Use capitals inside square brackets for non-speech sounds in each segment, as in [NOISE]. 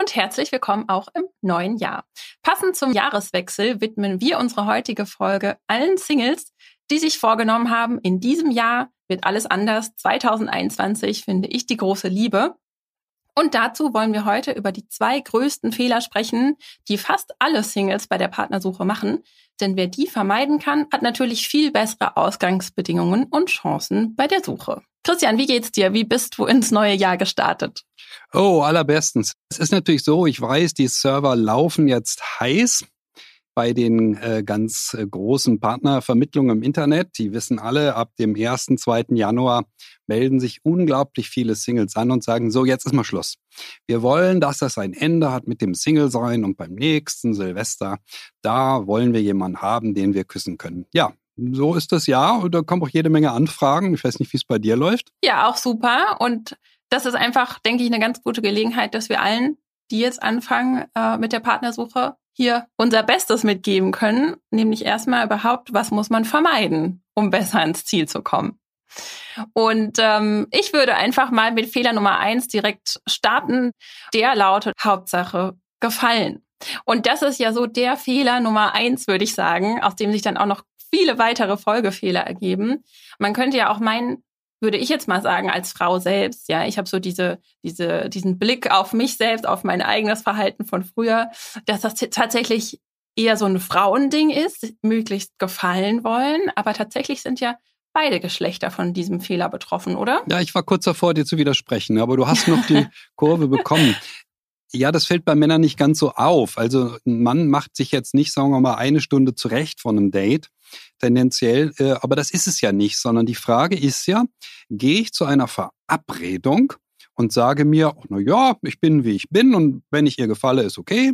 Und herzlich willkommen auch im neuen Jahr. Passend zum Jahreswechsel widmen wir unsere heutige Folge allen Singles, die sich vorgenommen haben, in diesem Jahr wird alles anders. 2021 finde ich die große Liebe. Und dazu wollen wir heute über die zwei größten Fehler sprechen, die fast alle Singles bei der Partnersuche machen. Denn wer die vermeiden kann, hat natürlich viel bessere Ausgangsbedingungen und Chancen bei der Suche. Christian, wie geht's dir? Wie bist du ins neue Jahr gestartet? Oh, allerbestens. Es ist natürlich so, ich weiß, die Server laufen jetzt heiß bei den äh, ganz äh, großen Partnervermittlungen im Internet. Die wissen alle, ab dem 1., 2. Januar melden sich unglaublich viele Singles an und sagen, so, jetzt ist mal Schluss. Wir wollen, dass das ein Ende hat mit dem Single sein und beim nächsten Silvester, da wollen wir jemanden haben, den wir küssen können. Ja, so ist das ja. Und da kommen auch jede Menge Anfragen. Ich weiß nicht, wie es bei dir läuft. Ja, auch super. Und das ist einfach, denke ich, eine ganz gute Gelegenheit, dass wir allen, die jetzt anfangen äh, mit der Partnersuche, hier unser Bestes mitgeben können, nämlich erstmal überhaupt, was muss man vermeiden, um besser ins Ziel zu kommen. Und ähm, ich würde einfach mal mit Fehler Nummer eins direkt starten. Der lautet Hauptsache gefallen. Und das ist ja so der Fehler Nummer eins, würde ich sagen, aus dem sich dann auch noch viele weitere Folgefehler ergeben. Man könnte ja auch meinen, würde ich jetzt mal sagen, als Frau selbst, ja, ich habe so diese, diese, diesen Blick auf mich selbst, auf mein eigenes Verhalten von früher, dass das tatsächlich eher so ein Frauending ist, möglichst gefallen wollen. Aber tatsächlich sind ja beide Geschlechter von diesem Fehler betroffen, oder? Ja, ich war kurz davor, dir zu widersprechen, aber du hast noch die [LAUGHS] Kurve bekommen. Ja, das fällt bei Männern nicht ganz so auf. Also ein Mann macht sich jetzt nicht, sagen wir mal, eine Stunde zurecht von einem Date, tendenziell, äh, aber das ist es ja nicht, sondern die Frage ist ja, gehe ich zu einer Verabredung und sage mir, na ja, ich bin wie ich bin und wenn ich ihr gefalle, ist okay,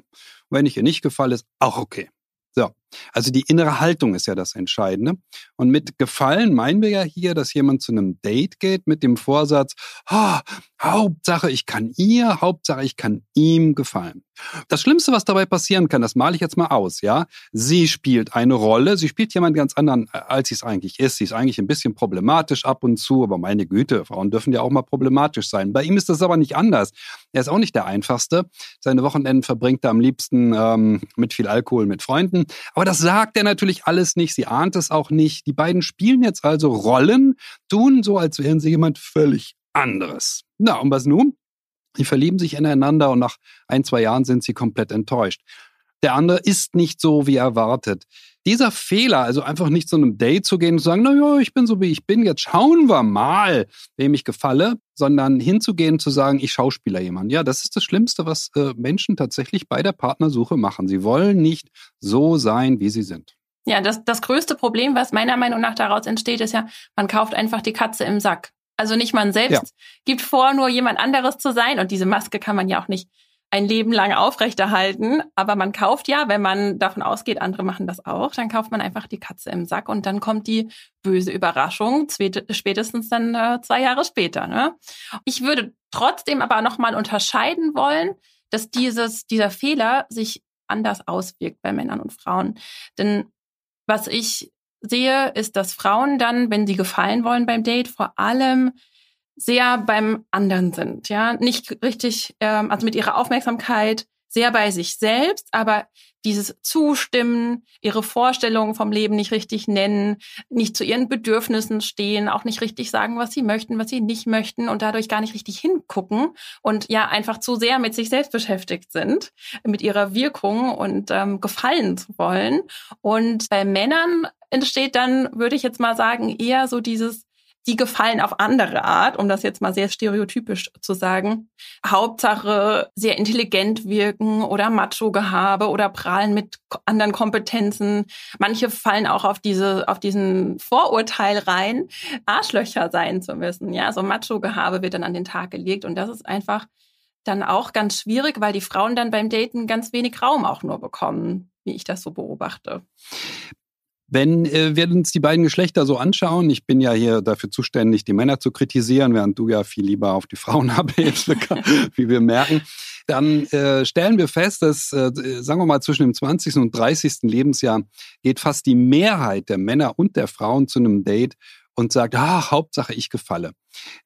wenn ich ihr nicht gefalle, ist auch okay. So, also die innere Haltung ist ja das Entscheidende. Und mit Gefallen meinen wir ja hier, dass jemand zu einem Date geht mit dem Vorsatz, ah, Hauptsache ich kann ihr, Hauptsache ich kann ihm gefallen. Das Schlimmste, was dabei passieren kann, das male ich jetzt mal aus, ja. Sie spielt eine Rolle, sie spielt jemand ganz anderen, äh, als sie es eigentlich ist. Sie ist eigentlich ein bisschen problematisch ab und zu, aber meine Güte, Frauen dürfen ja auch mal problematisch sein. Bei ihm ist das aber nicht anders. Er ist auch nicht der Einfachste. Seine Wochenenden verbringt er am liebsten ähm, mit viel Alkohol mit Freunden. Aber das sagt er natürlich alles nicht. Sie ahnt es auch nicht. Die beiden spielen jetzt also Rollen, tun so, als wären sie jemand völlig anderes. Na, und was nun? Sie verlieben sich ineinander und nach ein, zwei Jahren sind sie komplett enttäuscht. Der andere ist nicht so, wie erwartet. Dieser Fehler, also einfach nicht zu einem Date zu gehen und zu sagen, na ja, ich bin so, wie ich bin, jetzt schauen wir mal, wem ich gefalle, sondern hinzugehen zu sagen, ich schauspieler jemanden. Ja, das ist das Schlimmste, was äh, Menschen tatsächlich bei der Partnersuche machen. Sie wollen nicht so sein, wie sie sind. Ja, das, das größte Problem, was meiner Meinung nach daraus entsteht, ist ja, man kauft einfach die Katze im Sack. Also nicht man selbst ja. gibt vor, nur jemand anderes zu sein. Und diese Maske kann man ja auch nicht ein Leben lang aufrechterhalten. Aber man kauft ja, wenn man davon ausgeht, andere machen das auch, dann kauft man einfach die Katze im Sack und dann kommt die böse Überraschung, spätestens dann äh, zwei Jahre später. Ne? Ich würde trotzdem aber nochmal unterscheiden wollen, dass dieses, dieser Fehler sich anders auswirkt bei Männern und Frauen. Denn was ich sehe, ist, dass Frauen dann, wenn sie gefallen wollen beim Date, vor allem sehr beim anderen sind, ja, nicht richtig, ähm, also mit ihrer Aufmerksamkeit sehr bei sich selbst, aber dieses Zustimmen, ihre Vorstellungen vom Leben nicht richtig nennen, nicht zu ihren Bedürfnissen stehen, auch nicht richtig sagen, was sie möchten, was sie nicht möchten und dadurch gar nicht richtig hingucken und ja einfach zu sehr mit sich selbst beschäftigt sind, mit ihrer Wirkung und ähm, gefallen zu wollen. Und bei Männern entsteht dann, würde ich jetzt mal sagen, eher so dieses die gefallen auf andere Art, um das jetzt mal sehr stereotypisch zu sagen. Hauptsache sehr intelligent wirken oder Macho-Gehabe oder prahlen mit anderen Kompetenzen. Manche fallen auch auf diese, auf diesen Vorurteil rein, Arschlöcher sein zu müssen. Ja, so Macho-Gehabe wird dann an den Tag gelegt und das ist einfach dann auch ganz schwierig, weil die Frauen dann beim Daten ganz wenig Raum auch nur bekommen, wie ich das so beobachte Wenn äh, wir uns die beiden Geschlechter so anschauen, ich bin ja hier dafür zuständig, die Männer zu kritisieren, während du ja viel lieber auf die Frauen [LAUGHS] abhebst, wie wir merken, dann äh, stellen wir fest, dass, äh, sagen wir mal, zwischen dem 20. und 30. Lebensjahr geht fast die Mehrheit der Männer und der Frauen zu einem Date und sagt, ah, Hauptsache ich gefalle.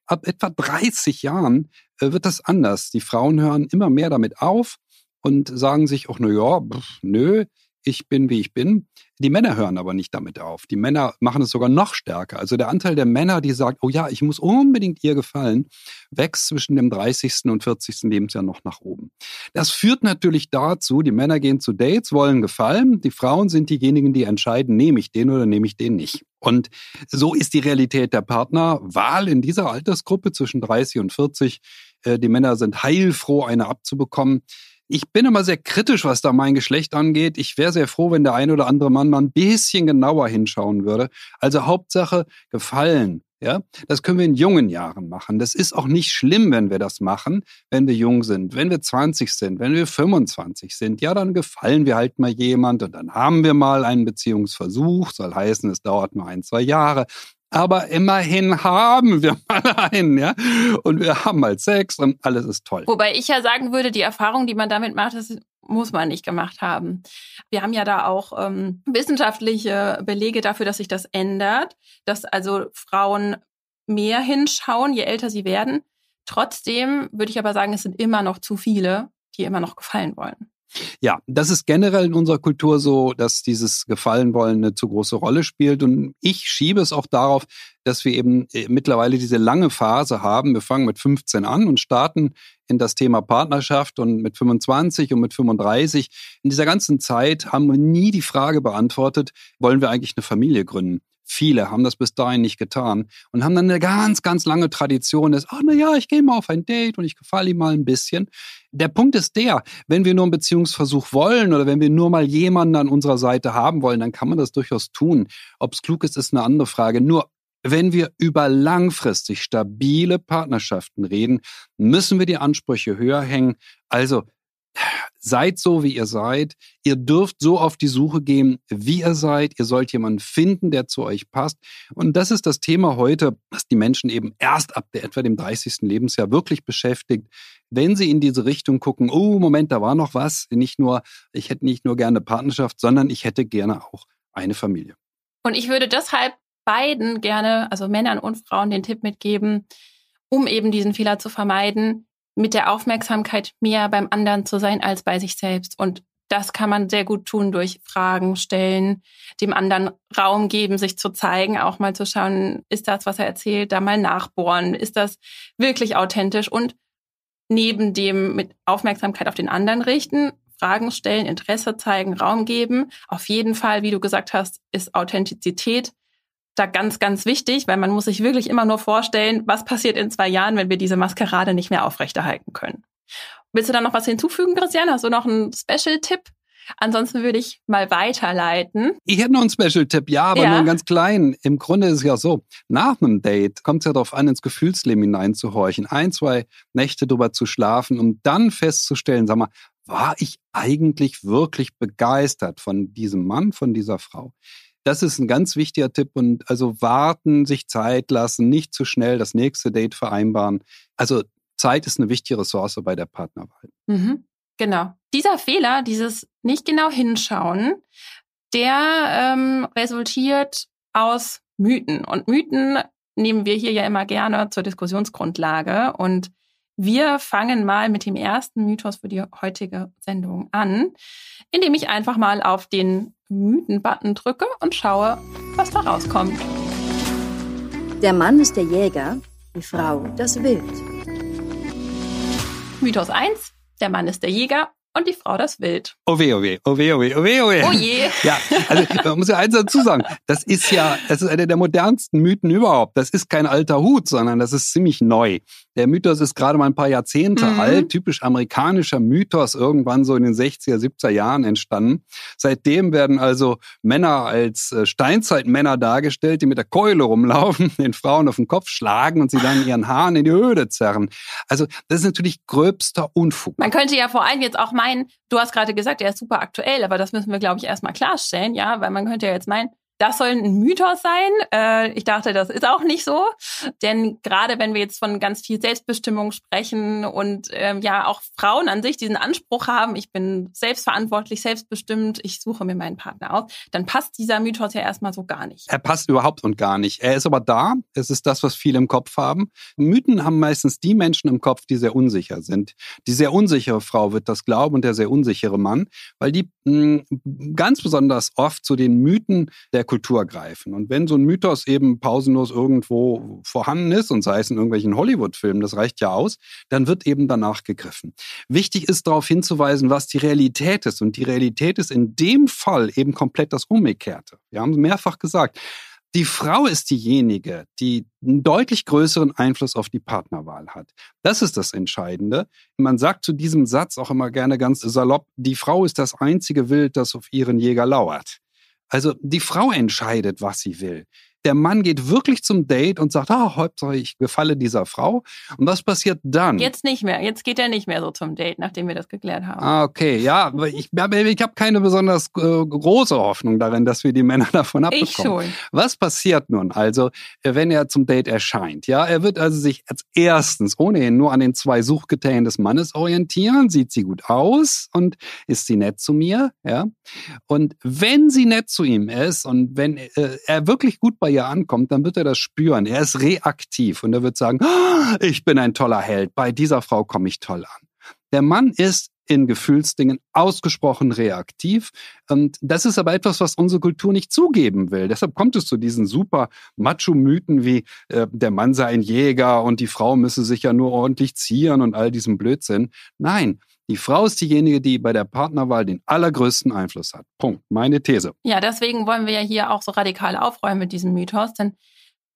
Ab etwa 30 Jahren äh, wird das anders. Die Frauen hören immer mehr damit auf und sagen sich auch, na ja, nö, ich bin, wie ich bin. Die Männer hören aber nicht damit auf. Die Männer machen es sogar noch stärker. Also der Anteil der Männer, die sagt, oh ja, ich muss unbedingt ihr gefallen, wächst zwischen dem 30. und 40. Lebensjahr noch nach oben. Das führt natürlich dazu, die Männer gehen zu Dates, wollen gefallen. Die Frauen sind diejenigen, die entscheiden, nehme ich den oder nehme ich den nicht. Und so ist die Realität der Partnerwahl in dieser Altersgruppe zwischen 30 und 40. Äh, die Männer sind heilfroh, eine abzubekommen. Ich bin immer sehr kritisch, was da mein Geschlecht angeht. Ich wäre sehr froh, wenn der ein oder andere Mann mal ein bisschen genauer hinschauen würde. Also Hauptsache gefallen. Ja, das können wir in jungen Jahren machen. Das ist auch nicht schlimm, wenn wir das machen, wenn wir jung sind. Wenn wir 20 sind, wenn wir 25 sind, ja, dann gefallen wir halt mal jemand und dann haben wir mal einen Beziehungsversuch. Soll heißen, es dauert nur ein, zwei Jahre aber immerhin haben wir [LAUGHS] mal einen, ja. Und wir haben mal Sex und alles ist toll. Wobei ich ja sagen würde, die Erfahrung, die man damit macht, das muss man nicht gemacht haben. Wir haben ja da auch ähm, wissenschaftliche Belege dafür, dass sich das ändert, dass also Frauen mehr hinschauen, je älter sie werden. Trotzdem würde ich aber sagen, es sind immer noch zu viele, die immer noch gefallen wollen. Ja, das ist generell in unserer Kultur so, dass dieses Gefallenwollen eine zu große Rolle spielt. Und ich schiebe es auch darauf, dass wir eben äh, mittlerweile diese lange Phase haben. Wir fangen mit 15 an und starten in das Thema Partnerschaft und mit 25 und mit 35. In dieser ganzen Zeit haben wir nie die Frage beantwortet, wollen wir eigentlich eine Familie gründen? Viele haben das bis dahin nicht getan und haben dann eine ganz, ganz lange Tradition des, ach na ja, ich gehe mal auf ein Date und ich gefalle ihm mal ein bisschen. Der Punkt ist der, wenn wir nur einen Beziehungsversuch wollen oder wenn wir nur mal jemanden an unserer Seite haben wollen, dann kann man das durchaus tun. Ob es klug ist, ist eine andere Frage. Nur wenn wir über langfristig stabile Partnerschaften reden, müssen wir die Ansprüche höher hängen. Also seid so, wie ihr seid. Ihr dürft so auf die Suche gehen, wie ihr seid. Ihr sollt jemanden finden, der zu euch passt. Und das ist das Thema heute, was die Menschen eben erst ab der, etwa dem 30. Lebensjahr wirklich beschäftigt. Wenn sie in diese Richtung gucken, oh, Moment, da war noch was. Nicht nur, ich hätte nicht nur gerne Partnerschaft, sondern ich hätte gerne auch eine Familie. Und ich würde deshalb beiden gerne, also Männern und Frauen, den Tipp mitgeben, um eben diesen Fehler zu vermeiden, mit der Aufmerksamkeit mehr beim anderen zu sein als bei sich selbst. Und das kann man sehr gut tun durch Fragen stellen, dem anderen Raum geben, sich zu zeigen, auch mal zu schauen, ist das, was er erzählt, da mal nachbohren, ist das wirklich authentisch und neben dem mit Aufmerksamkeit auf den anderen richten, Fragen stellen, Interesse zeigen, Raum geben. Auf jeden Fall, wie du gesagt hast, ist Authentizität da ganz, ganz wichtig, weil man muss sich wirklich immer nur vorstellen, was passiert in zwei Jahren, wenn wir diese Maskerade nicht mehr aufrechterhalten können. Willst du da noch was hinzufügen, Christian? Hast du noch einen Special-Tipp? Ansonsten würde ich mal weiterleiten. Ich hätte noch einen Special-Tipp, ja, aber ja. nur einen ganz kleinen. Im Grunde ist es ja so, nach einem Date kommt es ja darauf an, ins Gefühlsleben hineinzuhorchen, ein, zwei Nächte drüber zu schlafen, um dann festzustellen, sag mal, war ich eigentlich wirklich begeistert von diesem Mann, von dieser Frau? Das ist ein ganz wichtiger Tipp und also warten, sich Zeit lassen, nicht zu schnell das nächste Date vereinbaren. Also Zeit ist eine wichtige Ressource bei der Partnerwahl. Mhm, genau. Dieser Fehler, dieses nicht genau hinschauen, der ähm, resultiert aus Mythen. Und Mythen nehmen wir hier ja immer gerne zur Diskussionsgrundlage. Und wir fangen mal mit dem ersten Mythos für die heutige Sendung an, indem ich einfach mal auf den Mythen-Button drücke und schaue, was da rauskommt. Der Mann ist der Jäger, die Frau das Wild. Mythos 1. Der Mann ist der Jäger und die Frau das Wild. Oh weh, oh weh, oh weh, oh weh, oh weh, oh weh. Oh je. [LAUGHS] Ja, also man muss ja eins dazu sagen, das ist ja, das ist einer der modernsten Mythen überhaupt. Das ist kein alter Hut, sondern das ist ziemlich neu. Der Mythos ist gerade mal ein paar Jahrzehnte mhm. alt, typisch amerikanischer Mythos, irgendwann so in den 60er, 70er Jahren entstanden. Seitdem werden also Männer als äh, Steinzeitmänner dargestellt, die mit der Keule rumlaufen, [LAUGHS] den Frauen auf den Kopf schlagen und sie dann ihren Haaren in die Höhle zerren. Also das ist natürlich gröbster Unfug. Man könnte ja vor allem jetzt auch meinen, du hast gerade gesagt, er ist super aktuell, aber das müssen wir, glaube ich, erstmal klarstellen, ja, weil man könnte ja jetzt meinen, das soll ein Mythos sein. Äh, ich dachte, das ist auch nicht so. Denn gerade wenn wir jetzt von ganz viel Selbstbestimmung sprechen und ähm, ja auch Frauen an sich diesen Anspruch haben, ich bin selbstverantwortlich, selbstbestimmt, ich suche mir meinen Partner aus, dann passt dieser Mythos ja erstmal so gar nicht. Er passt überhaupt und gar nicht. Er ist aber da. Es ist das, was viele im Kopf haben. Mythen haben meistens die Menschen im Kopf, die sehr unsicher sind. Die sehr unsichere Frau wird das glauben und der sehr unsichere Mann, weil die mh, hm, ganz besonders oft zu den Mythen der Kultur greifen. Und wenn so ein Mythos eben pausenlos irgendwo vorhanden ist und sei es in irgendwelchen Hollywood-Filmen, das reicht ja aus, dann wird eben danach gegriffen. Wichtig ist darauf hinzuweisen, was die Realität ist. Und die Realität ist in dem Fall eben komplett das Umgekehrte. Wir haben es mehrfach gesagt. Die Frau ist diejenige, die einen deutlich größeren Einfluss auf die Partnerwahl hat. Das ist das Entscheidende. Man sagt zu diesem Satz auch immer gerne ganz salopp, die Frau ist das einzige Wild, das auf ihren Jäger lauert. Also die Frau entscheidet, was sie will. Der Mann geht wirklich zum Date und sagt, ah, Hauptsache ich gefalle dieser Frau. Und was passiert dann? Jetzt nicht mehr. Jetzt geht er nicht mehr so zum Date, nachdem wir das geklärt haben. Ah, okay. Ja, ich, ich habe keine besonders äh, große Hoffnung darin, dass wir die Männer [LAUGHS] davon abbekommen. Ich schon. Was passiert nun also, wenn er zum Date erscheint? Ja, er wird also sich als erstens ohnehin nur an den zwei Suchkriterien des Mannes orientieren. Sieht sie gut aus und ist sie nett zu mir? Ja. Und wenn sie nett zu ihm ist und wenn äh, er wirklich gut bei ihr ankommt, dann wird er das spüren. Er ist reaktiv und er wird sagen, oh, ich bin ein toller Held, bei dieser Frau komme ich toll an. Der Mann ist in Gefühlsdingen ausgesprochen reaktiv. Und das ist aber etwas, was unsere Kultur nicht zugeben will. Deshalb kommt es zu diesen super Macho-Mythen wie äh, der Mann sei ein Jäger und die Frau müsse sich ja nur ordentlich zieren und all diesem Blödsinn. Nein, die Frau ist diejenige, die bei der Partnerwahl den allergrößten Einfluss hat. Punkt. Meine These. Ja, deswegen wollen wir ja hier auch so radikal aufräumen mit diesem Mythos, denn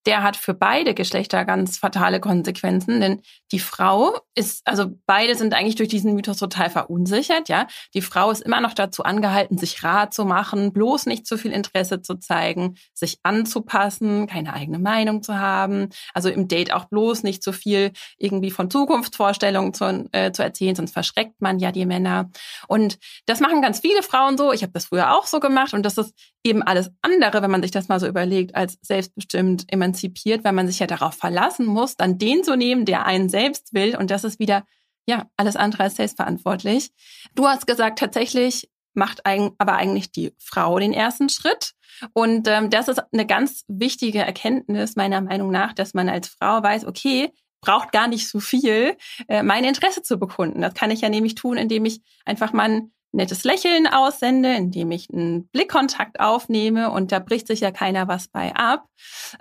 der hat für beide Geschlechter ganz fatale Konsequenzen, denn die Frau ist, also beide sind eigentlich durch diesen Mythos total verunsichert, ja. Die Frau ist immer noch dazu angehalten, sich Rat zu machen, bloß nicht zu viel Interesse zu zeigen, sich anzupassen, keine eigene Meinung zu haben, also im Date auch bloß nicht zu viel irgendwie von Zukunftsvorstellungen zu, äh, zu erzählen, sonst verschreckt man ja die Männer. Und das machen ganz viele Frauen so. Ich habe das früher auch so gemacht und das ist eben alles andere, wenn man sich das mal so überlegt, als selbstbestimmt emanzipiert, weil man sich ja darauf verlassen muss, dann den zu nehmen, der einen selbst will. Und das ist wieder, ja, alles andere als selbstverantwortlich. Du hast gesagt, tatsächlich macht aber eigentlich die Frau den ersten Schritt. Und ähm, das ist eine ganz wichtige Erkenntnis meiner Meinung nach, dass man als Frau weiß, okay, braucht gar nicht so viel, äh, mein Interesse zu bekunden. Das kann ich ja nämlich tun, indem ich einfach mal nettes Lächeln aussende, indem ich einen Blickkontakt aufnehme und da bricht sich ja keiner was bei ab.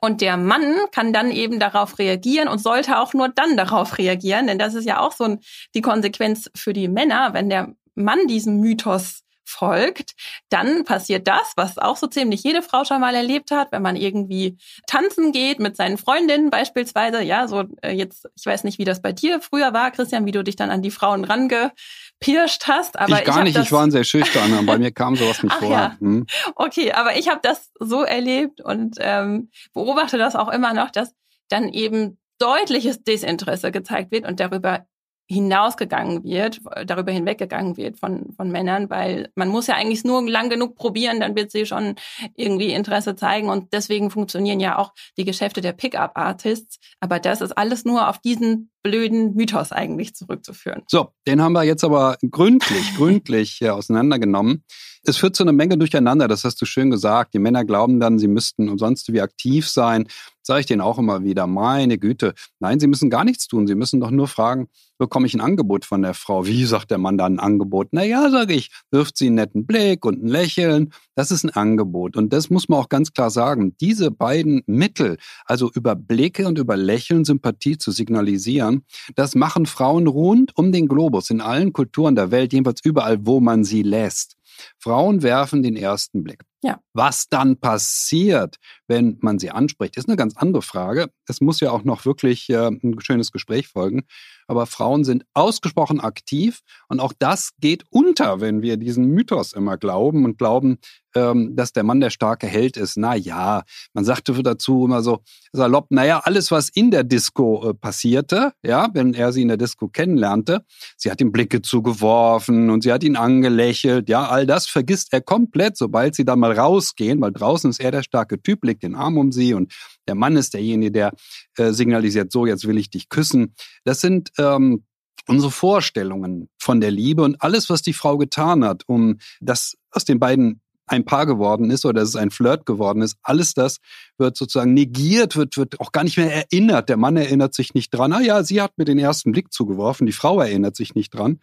Und der Mann kann dann eben darauf reagieren und sollte auch nur dann darauf reagieren, denn das ist ja auch so ein, die Konsequenz für die Männer, wenn der Mann diesem Mythos folgt, dann passiert das, was auch so ziemlich jede Frau schon mal erlebt hat, wenn man irgendwie tanzen geht mit seinen Freundinnen beispielsweise. Ja, so äh, jetzt, ich weiß nicht, wie das bei dir früher war, Christian, wie du dich dann an die Frauen rangepirscht hast. Aber ich gar ich nicht, ich war ein sehr schüchtern. bei mir kam sowas nicht [LAUGHS] Ach vor. Ja. Hm. Okay, aber ich habe das so erlebt und ähm, beobachte das auch immer noch, dass dann eben deutliches Desinteresse gezeigt wird und darüber hinausgegangen wird, darüber hinweggegangen wird von, von Männern, weil man muss ja eigentlich nur lang genug probieren, dann wird sie schon irgendwie Interesse zeigen und deswegen funktionieren ja auch die Geschäfte der Pickup-Artists. Aber das ist alles nur auf diesen blöden Mythos eigentlich zurückzuführen. So, den haben wir jetzt aber gründlich, gründlich auseinandergenommen. Es führt zu einer Menge durcheinander, das hast du schön gesagt. Die Männer glauben dann, sie müssten umsonst wie aktiv sein. Sage ich denen auch immer wieder, meine Güte. Nein, sie müssen gar nichts tun. Sie müssen doch nur fragen, bekomme ich ein Angebot von der Frau? Wie sagt der Mann dann ein Angebot? Na ja, sage ich, wirft sie einen netten Blick und ein Lächeln. Das ist ein Angebot. Und das muss man auch ganz klar sagen. Diese beiden Mittel, also über Blicke und über Lächeln Sympathie zu signalisieren, das machen Frauen rund um den Globus in allen Kulturen der Welt, jedenfalls überall, wo man sie lässt. Frauen werfen den ersten Blick. Ja. Was dann passiert, wenn man sie anspricht, ist eine ganz andere Frage. Es muss ja auch noch wirklich äh, ein schönes Gespräch folgen. Aber Frauen sind ausgesprochen aktiv und auch das geht unter, wenn wir diesen Mythos immer glauben und glauben, ähm, dass der Mann der starke Held ist. Na ja, man sagte dazu immer so salopp, naja, alles, was in der Disco äh, passierte, ja, wenn er sie in der Disco kennenlernte, sie hat ihm Blicke zugeworfen und sie hat ihn angelächelt, ja, all das vergisst er komplett, sobald sie dann mal mal rausgehen, weil draußen ist er der starke Typ, legt den Arm um sie und der Mann ist derjenige, der äh, signalisiert, so, jetzt will ich dich küssen. Das sind ähm, unsere Vorstellungen von der Liebe und alles, was die Frau getan hat, um das aus den beiden ein Paar geworden ist oder dass es ein Flirt geworden ist, alles das wird sozusagen negiert, wird, wird auch gar nicht mehr erinnert. Der Mann erinnert sich nicht dran. Ah ja, sie hat mir den ersten Blick zugeworfen, die Frau erinnert sich nicht dran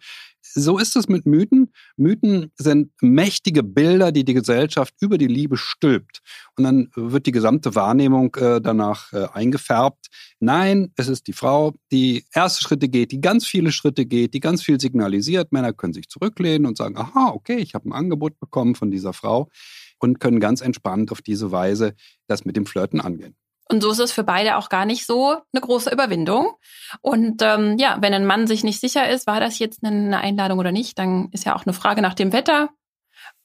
so ist es mit Mythen. Mythen sind mächtige Bilder, die die Gesellschaft über die Liebe stülpt. Und dann wird die gesamte Wahrnehmung äh, danach äh, eingefärbt. Nein, es ist die Frau, die erste Schritte geht, die ganz viele Schritte geht, die ganz viel signalisiert. Männer können sich zurücklehnen und sagen, aha, okay, ich habe ein Angebot bekommen von dieser Frau und können ganz entspannt auf diese Weise das mit dem Flirten angehen. Und so ist es für beide auch gar nicht so eine große Überwindung. Und ähm, ja, wenn ein Mann sich nicht sicher ist, war das jetzt eine Einladung oder nicht, dann ist ja auch eine Frage nach dem Wetter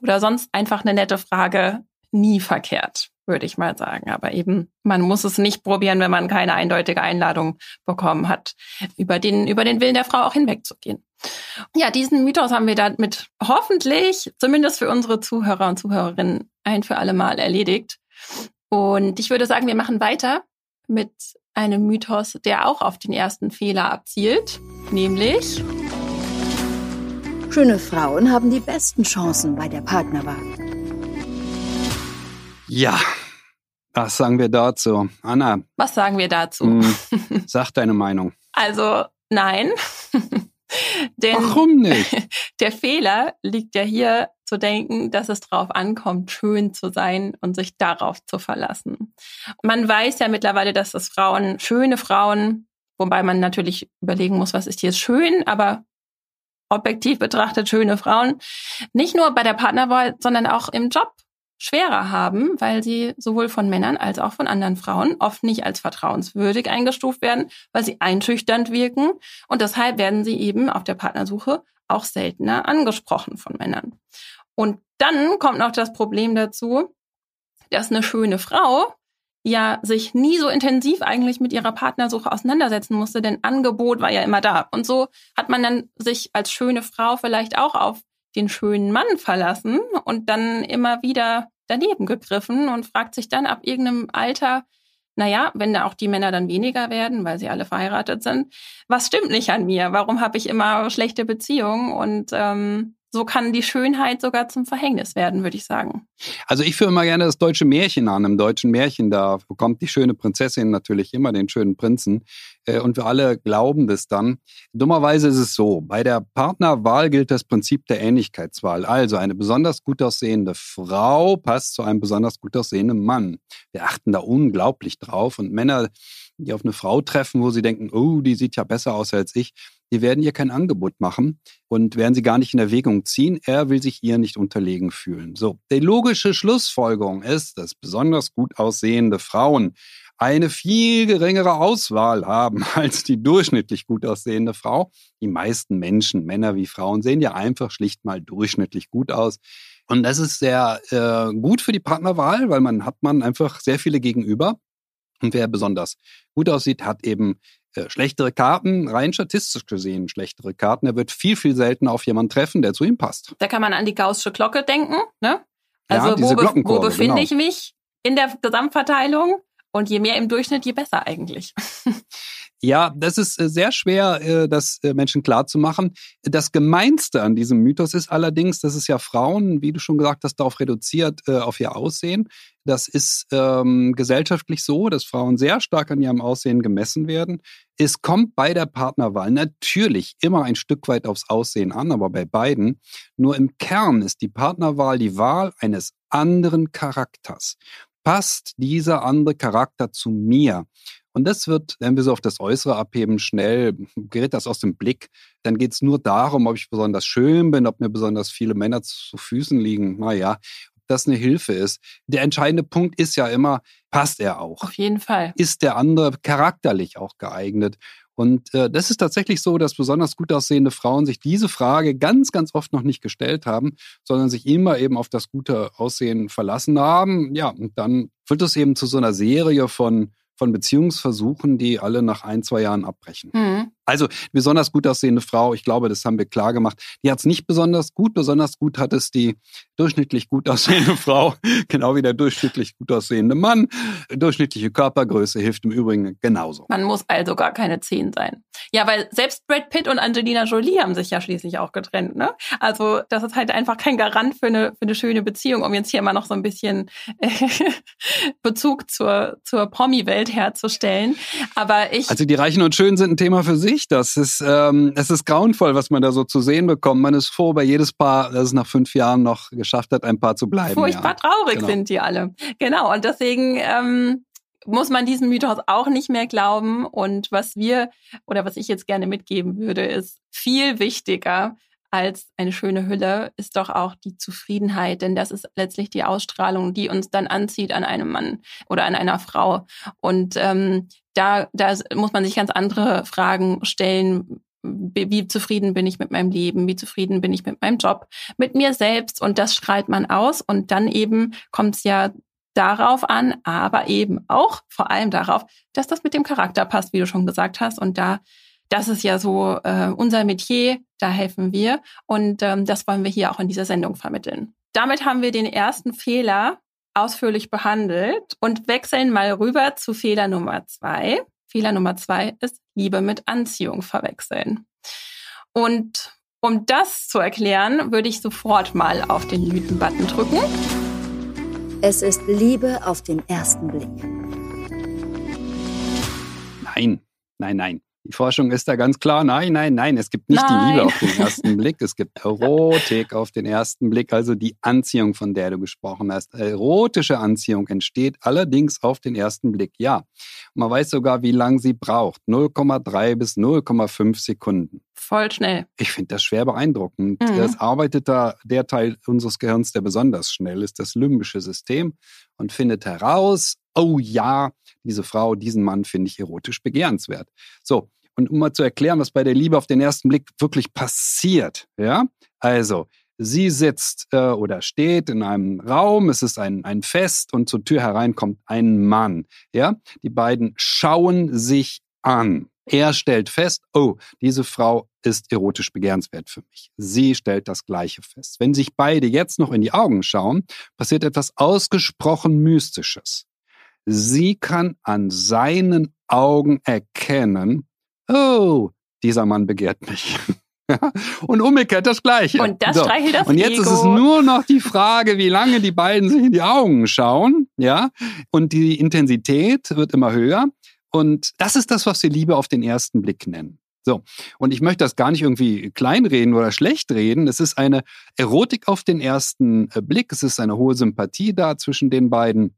oder sonst einfach eine nette Frage nie verkehrt, würde ich mal sagen. Aber eben, man muss es nicht probieren, wenn man keine eindeutige Einladung bekommen hat, über den, über den Willen der Frau auch hinwegzugehen. Ja, diesen Mythos haben wir damit hoffentlich, zumindest für unsere Zuhörer und Zuhörerinnen, ein für alle Mal erledigt. Und ich würde sagen, wir machen weiter mit einem Mythos, der auch auf den ersten Fehler abzielt, nämlich Schöne Frauen haben die besten Chancen bei der Partnerwahl. Ja, was sagen wir dazu? Anna. Was sagen wir dazu? Mh, hm, [LAUGHS] sag deine Meinung. Also, nein. [LAUGHS] Denn Warum nicht? [LAUGHS] Der Fehler liegt ja hier zu denken, dass es darauf ankommt, schön zu sein und sich darauf zu verlassen. Man weiß ja mittlerweile, dass es Frauen, schöne Frauen, wobei man natürlich überlegen muss, was ist hier schön, aber objektiv betrachtet schöne Frauen, nicht nur bei der Partnerwahl, sondern auch im Job schwerer haben, weil sie sowohl von Männern als auch von anderen Frauen oft nicht als vertrauenswürdig eingestuft werden, weil sie einschüchternd wirken und deshalb werden sie eben auf der Partnersuche auch seltener angesprochen von Männern. Und dann kommt noch das Problem dazu, dass eine schöne Frau ja sich nie so intensiv eigentlich mit ihrer Partnersuche auseinandersetzen musste, denn Angebot war ja immer da. Und so hat man dann sich als schöne Frau vielleicht auch auf den schönen Mann verlassen und dann immer wieder daneben gegriffen und fragt sich dann ab irgendeinem Alter, naja, wenn da auch die Männer dann weniger werden, weil sie alle verheiratet sind, was stimmt nicht an mir? Warum habe ich immer schlechte Beziehungen? Und ähm, so kann die Schönheit sogar zum Verhängnis werden, würde ich sagen. Also ich führe immer gerne das deutsche Märchen an. Im deutschen Märchen, da bekommt die schöne Prinzessin natürlich immer den schönen Prinzen. Äh, und wir alle glauben das dann. Dummerweise ist es so, bei der Partnerwahl gilt das Prinzip der Ähnlichkeitswahl. Also eine besonders gut aussehende Frau passt zu einem besonders gut aussehenden Mann. Wir achten da unglaublich drauf. Und Männer, die auf eine Frau treffen, wo sie denken, oh, die sieht ja besser aus als ich, die werden ihr kein Angebot machen und werden sie gar nicht in Erwägung ziehen. Er will sich ihr nicht unterlegen fühlen. So, die logische Schlussfolgerung ist, dass besonders gut aussehende Frauen eine viel geringere Auswahl haben [LAUGHS] als die durchschnittlich gut aussehende Frau. Die meisten Menschen, Männer wie Frauen, sehen ja einfach schlicht mal durchschnittlich gut aus. Und das ist sehr äh, gut für die Partnerwahl, weil man hat man einfach sehr viele gegenüber. Und wer besonders gut aussieht, hat eben äh, schlechtere Karten, rein statistisch gesehen schlechtere Karten. Er wird viel, viel seltener auf jemanden treffen, der zu ihm passt. Da kann man an die gaußsche Glocke denken. Ne? Also ja, wo, be wo befinde genau. ich mich in der Gesamtverteilung? Und je mehr im Durchschnitt, je besser eigentlich. [LAUGHS] Ja, das ist äh, sehr schwer, äh, das Menschen klarzumachen. Das Gemeinste an diesem Mythos ist allerdings, dass es ja Frauen, wie du schon gesagt hast, darauf reduziert, auf ihr Aussehen. Das ist ähm, gesellschaftlich so, dass Frauen sehr stark an ihrem Aussehen gemessen werden. Es kommt bei der Partnerwahl natürlich immer ein Stück weit aufs Aussehen an, aber bei beiden. Nur im Kern ist die Partnerwahl die Wahl eines anderen Charakters. Passt dieser andere Charakter zu mir? Und das wird, wenn wir so auf das Äußere abheben, schnell gerät das aus dem Blick. Dann geht es nur darum, ob ich besonders schön bin, ob mir besonders viele Männer zu Füßen liegen. Naja, das eine Hilfe ist. Der entscheidende Punkt ist ja immer, passt er auch? Auf jeden Fall. Ist der andere charakterlich auch geeignet? Und äh, das ist tatsächlich so, dass besonders gut aussehende Frauen sich diese Frage ganz, ganz oft noch nicht gestellt haben, sondern sich immer eben auf das gute Aussehen verlassen haben. Ja, und dann führt es eben zu so einer Serie von, von Beziehungsversuchen, die alle nach ein, zwei Jahren abbrechen. Mhm. Also besonders gut aussehende Frau, ich glaube, das haben wir klar gemacht. Die hat es nicht besonders gut. Besonders gut hat es die durchschnittlich gut [LAUGHS] aussehende Frau, genau wie der durchschnittlich gut aussehende Mann. Durchschnittliche Körpergröße hilft im Übrigen genauso. Man muss also gar keine Zehn sein. Ja, weil selbst Brad Pitt und Angelina Jolie haben sich ja schließlich auch getrennt. Ne? Also das ist halt einfach kein Garant für eine, für eine schöne Beziehung, um jetzt hier mal noch so ein bisschen äh, [LAUGHS] Bezug zur, zur Promi-Welt herzustellen. Aber ich. Also die Reichen und Schönen sind ein Thema für sich. Das ist, ähm, es ist grauenvoll, was man da so zu sehen bekommt. Man ist froh bei jedes Paar, das es nach fünf Jahren noch geschafft hat, ein Paar zu bleiben. Furchtbar ja. traurig genau. sind die alle. Genau. Und deswegen ähm, muss man diesem Mythos auch nicht mehr glauben. Und was wir oder was ich jetzt gerne mitgeben würde, ist viel wichtiger als eine schöne Hülle ist doch auch die Zufriedenheit, denn das ist letztlich die Ausstrahlung, die uns dann anzieht an einem Mann oder an einer Frau. Und ähm, da, da muss man sich ganz andere Fragen stellen. Wie zufrieden bin ich mit meinem Leben? Wie zufrieden bin ich mit meinem Job? Mit mir selbst? Und das strahlt man aus. Und dann eben kommt es ja darauf an, aber eben auch vor allem darauf, dass das mit dem Charakter passt, wie du schon gesagt hast. Und da das ist ja so äh, unser Metier, da helfen wir und ähm, das wollen wir hier auch in dieser Sendung vermitteln. Damit haben wir den ersten Fehler ausführlich behandelt und wechseln mal rüber zu Fehler Nummer zwei. Fehler Nummer zwei ist Liebe mit Anziehung verwechseln. Und um das zu erklären, würde ich sofort mal auf den Mythen-Button drücken. Es ist Liebe auf den ersten Blick. Nein, nein, nein. Die Forschung ist da ganz klar, nein, nein, nein, es gibt nicht nein. die Liebe auf den ersten [LAUGHS] Blick, es gibt Erotik auf den ersten Blick, also die Anziehung, von der du gesprochen hast. Erotische Anziehung entsteht allerdings auf den ersten Blick, ja. man weiß sogar, wie lange sie braucht, 0,3 bis 0,5 Sekunden. Voll schnell. Ich finde das schwer beeindruckend. Mhm. Es arbeitet da der Teil unseres Gehirns, der besonders schnell ist, das limbische System und findet heraus, oh ja, diese Frau, diesen Mann finde ich erotisch begehrenswert. So, und um mal zu erklären, was bei der Liebe auf den ersten Blick wirklich passiert, ja, also, sie sitzt äh, oder steht in einem Raum, es ist ein, ein Fest und zur Tür herein kommt ein Mann, ja, die beiden schauen sich an. Er stellt fest, oh, diese Frau ist erotisch begehrenswert für mich. Sie stellt das Gleiche fest. Wenn sich beide jetzt noch in die Augen schauen, passiert etwas ausgesprochen Mystisches. Sie kann an seinen Augen erkennen, oh, dieser Mann begehrt mich. [LAUGHS] und umgekehrt das Gleiche. Und das so. streichelt das Und jetzt Ego. ist es nur noch die Frage, wie lange die beiden sich in die Augen schauen, ja. Und die Intensität wird immer höher. Und das ist das, was wir Liebe auf den ersten Blick nennen. So. Und ich möchte das gar nicht irgendwie kleinreden oder schlecht reden. Es ist eine Erotik auf den ersten äh, Blick. Es ist eine hohe Sympathie da zwischen den beiden.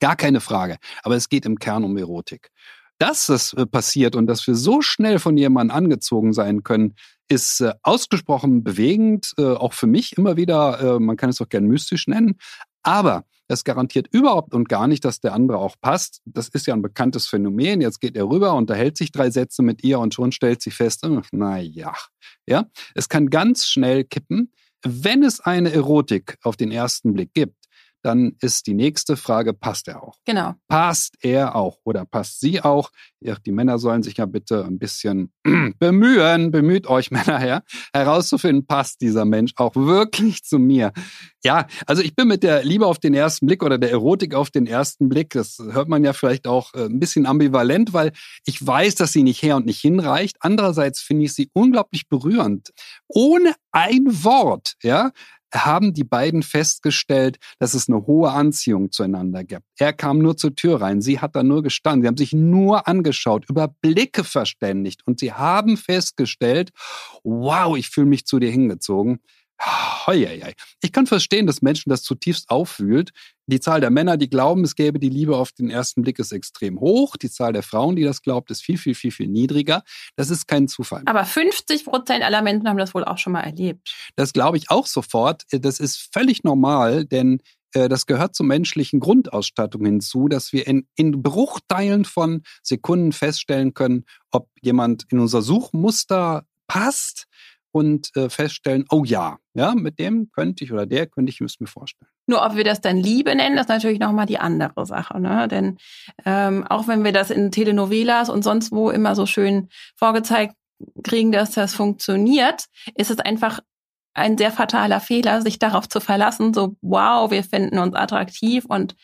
Gar keine Frage. Aber es geht im Kern um Erotik. Dass das äh, passiert und dass wir so schnell von jemandem angezogen sein können, ist äh, ausgesprochen bewegend, äh, auch für mich immer wieder, man kann es auch gern mystisch nennen. Aber es garantiert überhaupt und gar nicht, dass der andere auch passt. Das ist ja ein bekanntes Phänomen. Jetzt geht er rüber, unterhält sich drei Sätze mit ihr und schon stellt sich fest, hm, naja, ja. Es kann ganz schnell kippen. Wenn es eine Erotik auf den ersten Blick gibt, dann ist die nächste Frage, passt er auch? Genau. Passt er auch oder passt sie auch? Ja, die Männer sollen sich ja bitte ein bisschen [CLEARS THROAT] bemühen, bemüht euch [LAUGHS] Männer her, herauszufinden, passt dieser Mensch auch wirklich zu mir? Ja, also ich bin mit der Liebe auf den ersten Blick oder der Erotik auf den ersten Blick, das hört man ja vielleicht auch äh, ein bisschen ambivalent, weil ich weiß, dass sie nicht her und nicht hinreicht. Andererseits finde ich sie unglaublich berührend. Ohne ein Wort, ja, haben die beiden festgestellt, dass es eine hohe Anziehung zueinander gibt. Er kam nur zur Tür rein, sie hat da nur gestanden, sie haben sich nur angeschaut, über Blicke verständigt und sie haben festgestellt, wow, ich fühle mich zu dir hingezogen. Ich kann verstehen, dass Menschen das zutiefst auffühlt. Die Zahl der Männer, die glauben, es gäbe die Liebe auf den ersten Blick, ist extrem hoch. Die Zahl der Frauen, die das glaubt, ist viel, viel, viel, viel niedriger. Das ist kein Zufall. Aber 50 Prozent aller Menschen haben das wohl auch schon mal erlebt. Das glaube ich auch sofort. Das ist völlig normal, denn äh, das gehört zur menschlichen Grundausstattung hinzu, dass wir in, in Bruchteilen von Sekunden feststellen können, ob jemand in unser Suchmuster passt und äh, feststellen, oh ja, ja, mit dem könnte ich oder der könnte ich es mir vorstellen. Nur ob wir das dann Liebe nennen, das ist natürlich nochmal die andere Sache. Ne? Denn ähm, auch wenn wir das in Telenovelas und sonst wo immer so schön vorgezeigt kriegen, dass das funktioniert, ist es einfach ein sehr fataler Fehler, sich darauf zu verlassen, so wow, wir finden uns attraktiv und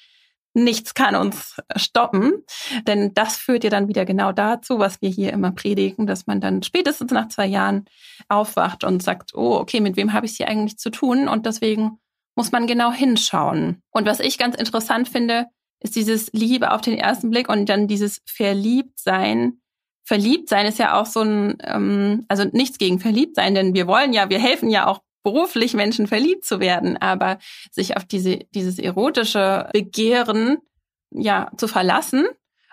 nichts kann uns stoppen. Denn das führt ja dann wieder genau dazu, was wir hier immer predigen, dass man dann spätestens nach zwei Jahren aufwacht und sagt, oh, okay, mit wem habe ich es hier eigentlich zu tun? Und deswegen muss man genau hinschauen. Und was ich ganz interessant finde, ist dieses Liebe auf den ersten Blick und dann dieses Verliebtsein. Verliebtsein ist ja auch so ein, ähm, also nichts gegen Verliebtsein, denn wir wollen ja, wir helfen ja auch beruflich Menschen verliebt zu werden, aber sich auf diese, dieses erotische Begehren ja zu verlassen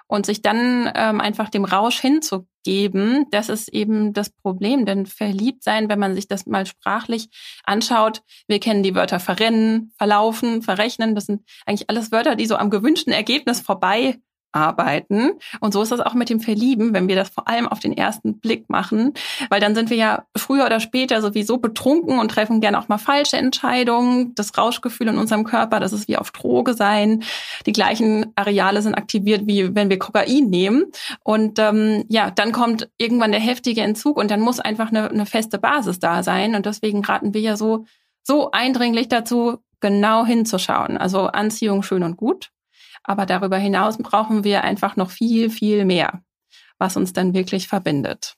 und sich dann ähm, einfach dem Rausch hinzugeben, das ist eben das Problem. Denn verliebt sein, wenn man sich das mal sprachlich anschaut, wir kennen die Wörter verrennen, verlaufen, verrechnen, das sind eigentlich alles Wörter, die so am gewünschten Ergebnis vorbei arbeiten. Und so ist das auch mit dem Verlieben, wenn wir das vor allem auf den ersten Blick machen, weil dann sind wir ja früher oder später sowieso betrunken und treffen gerne auch mal falsche Entscheidungen. Das Rauschgefühl in unserem Körper, das ist wie auf Droge sein. Die gleichen Areale sind aktiviert, wie wenn wir Kokain nehmen. Und ähm, ja, dann kommt irgendwann der heftige Entzug und dann muss einfach eine, eine feste Basis da sein. Und deswegen raten wir ja so, so eindringlich dazu, genau hinzuschauen. Also Anziehung schön und gut, aber darüber hinaus brauchen wir einfach noch viel, viel mehr, was uns dann wirklich verbindet.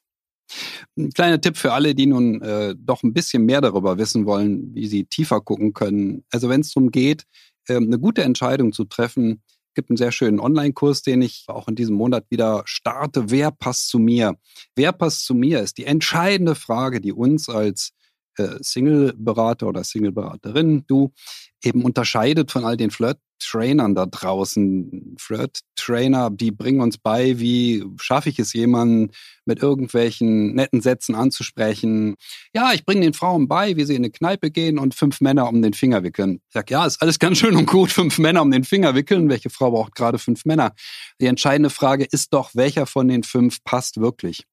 Ein kleiner Tipp für alle, die nun äh, doch ein bisschen mehr darüber wissen wollen, wie sie tiefer gucken können. Also wenn es darum geht, äh, eine gute Entscheidung zu treffen, gibt einen sehr schönen Online-Kurs, den ich auch in diesem Monat wieder starte. Wer passt zu mir? Wer passt zu mir ist die entscheidende Frage, die uns als äh, Single-Berater oder Single-Beraterin, du eben unterscheidet von all den Flirt-Trainern da draußen. Flirt-Trainer, die bringen uns bei, wie schaffe ich es, jemanden mit irgendwelchen netten Sätzen anzusprechen. Ja, ich bringe den Frauen bei, wie sie in eine Kneipe gehen und fünf Männer um den Finger wickeln. Ich sag, ja, ist alles ganz schön und gut, fünf Männer um den Finger wickeln. Welche Frau braucht gerade fünf Männer? Die entscheidende Frage ist doch, welcher von den fünf passt wirklich?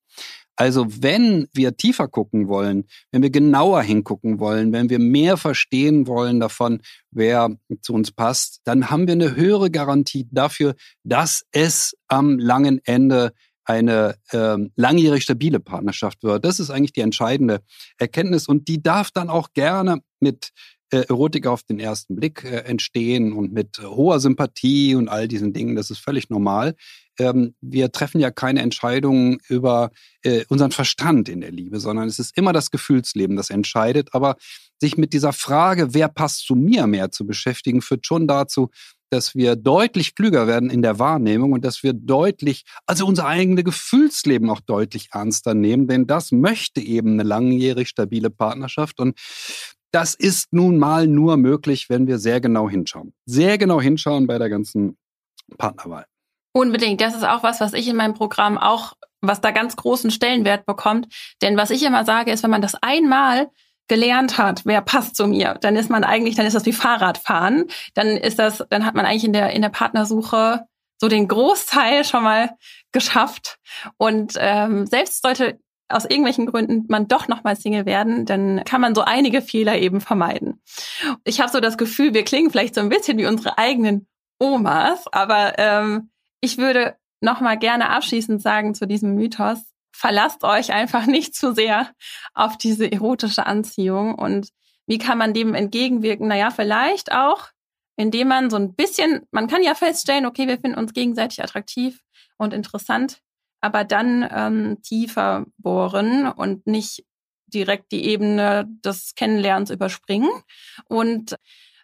Also wenn wir tiefer gucken wollen, wenn wir genauer hingucken wollen, wenn wir mehr verstehen wollen davon, wer zu uns passt, dann haben wir eine höhere Garantie dafür, dass es am langen Ende eine äh, langjährig stabile Partnerschaft wird. Das ist eigentlich die entscheidende Erkenntnis und die darf dann auch gerne mit äh, Erotik auf den ersten Blick äh, entstehen und mit äh, hoher Sympathie und all diesen Dingen. Das ist völlig normal ähm, wir treffen ja keine Entscheidungen über äh, unseren Verstand in der Liebe, sondern es ist immer das Gefühlsleben, das entscheidet. Aber sich mit dieser Frage, wer passt zu mir mehr zu beschäftigen, führt schon dazu, dass wir deutlich klüger werden in der Wahrnehmung und dass wir deutlich, also unser eigenes Gefühlsleben auch deutlich ernster nehmen, denn das möchte eben eine langjährig stabile Partnerschaft und das ist nun mal nur möglich, wenn wir sehr genau hinschauen. Sehr genau hinschauen bei der ganzen Partnerwahl. Unbedingt. Das ist auch was, was ich in meinem Programm auch, was da ganz großen Stellenwert bekommt. Denn was ich immer sage, ist, wenn man das einmal gelernt hat, wer passt zu mir, dann ist man eigentlich, dann ist das wie Fahrradfahren. Dann ist das, dann hat man eigentlich in der, in der Partnersuche so den Großteil schon mal geschafft. Und ähm, selbst sollte aus irgendwelchen Gründen man doch nochmal Single werden, dann kann man so einige Fehler eben vermeiden. Ich habe so das Gefühl, wir klingen vielleicht so ein bisschen wie unsere eigenen Omas, aber ähm, ich würde noch mal gerne abschließend sagen zu diesem Mythos, verlasst euch einfach [LAUGHS] nicht zu sehr auf diese erotische Anziehung und wie kann man dem entgegenwirken? Naja, vielleicht auch, indem man so ein bisschen, man kann ja feststellen, okay, wir finden uns gegenseitig attraktiv und interessant, aber dann ähm, tiefer bohren und nicht direkt die Ebene des Kennenlernens überspringen und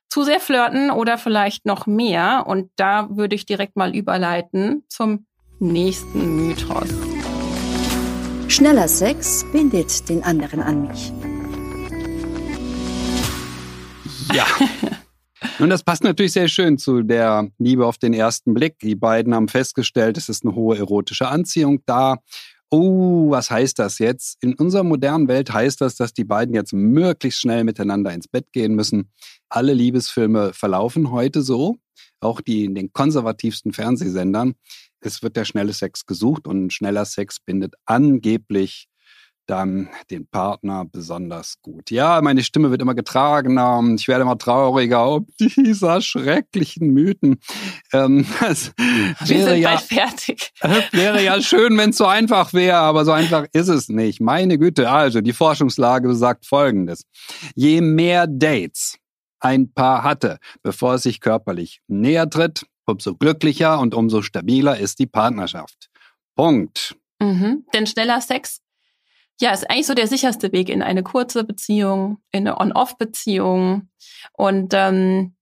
zu sehr flirten oder vielleicht noch mehr. Und da würde ich direkt mal überleiten zum nächsten Mythos. Schneller Sex bindet den anderen an mich. Ja. [LAUGHS] Nun, das passt natürlich sehr schön zu der Liebe auf den ersten Blick. Die beiden haben festgestellt, es ist eine hohe erotische Anziehung da. Oh, was heißt das jetzt? In unserer modernen Welt heißt das, dass die beiden jetzt möglichst schnell miteinander ins Bett gehen müssen. Alle Liebesfilme verlaufen heute so, auch die in den konservativsten Fernsehsendern. Es wird der schnelle Sex gesucht und schneller Sex bindet angeblich dann den Partner besonders gut. Ja, meine Stimme wird immer getragener, ich werde immer trauriger ob dieser schrecklichen Mythen. Ähm, [LAUGHS] das Wir wäre sind ja, bald fertig. [LAUGHS] Wäre ja schön, wenn es so einfach wäre, aber so einfach ist es nicht. Meine Güte, also die Forschungslage besagt Folgendes. Je mehr Dates ein Paar hatte, bevor es sich körperlich näher tritt, umso glücklicher und umso stabiler ist die Partnerschaft. Punkt. Mhm. Denn schneller Sex ja, ist eigentlich so der sicherste Weg in eine kurze Beziehung, in eine On-Off-Beziehung. Und ähm,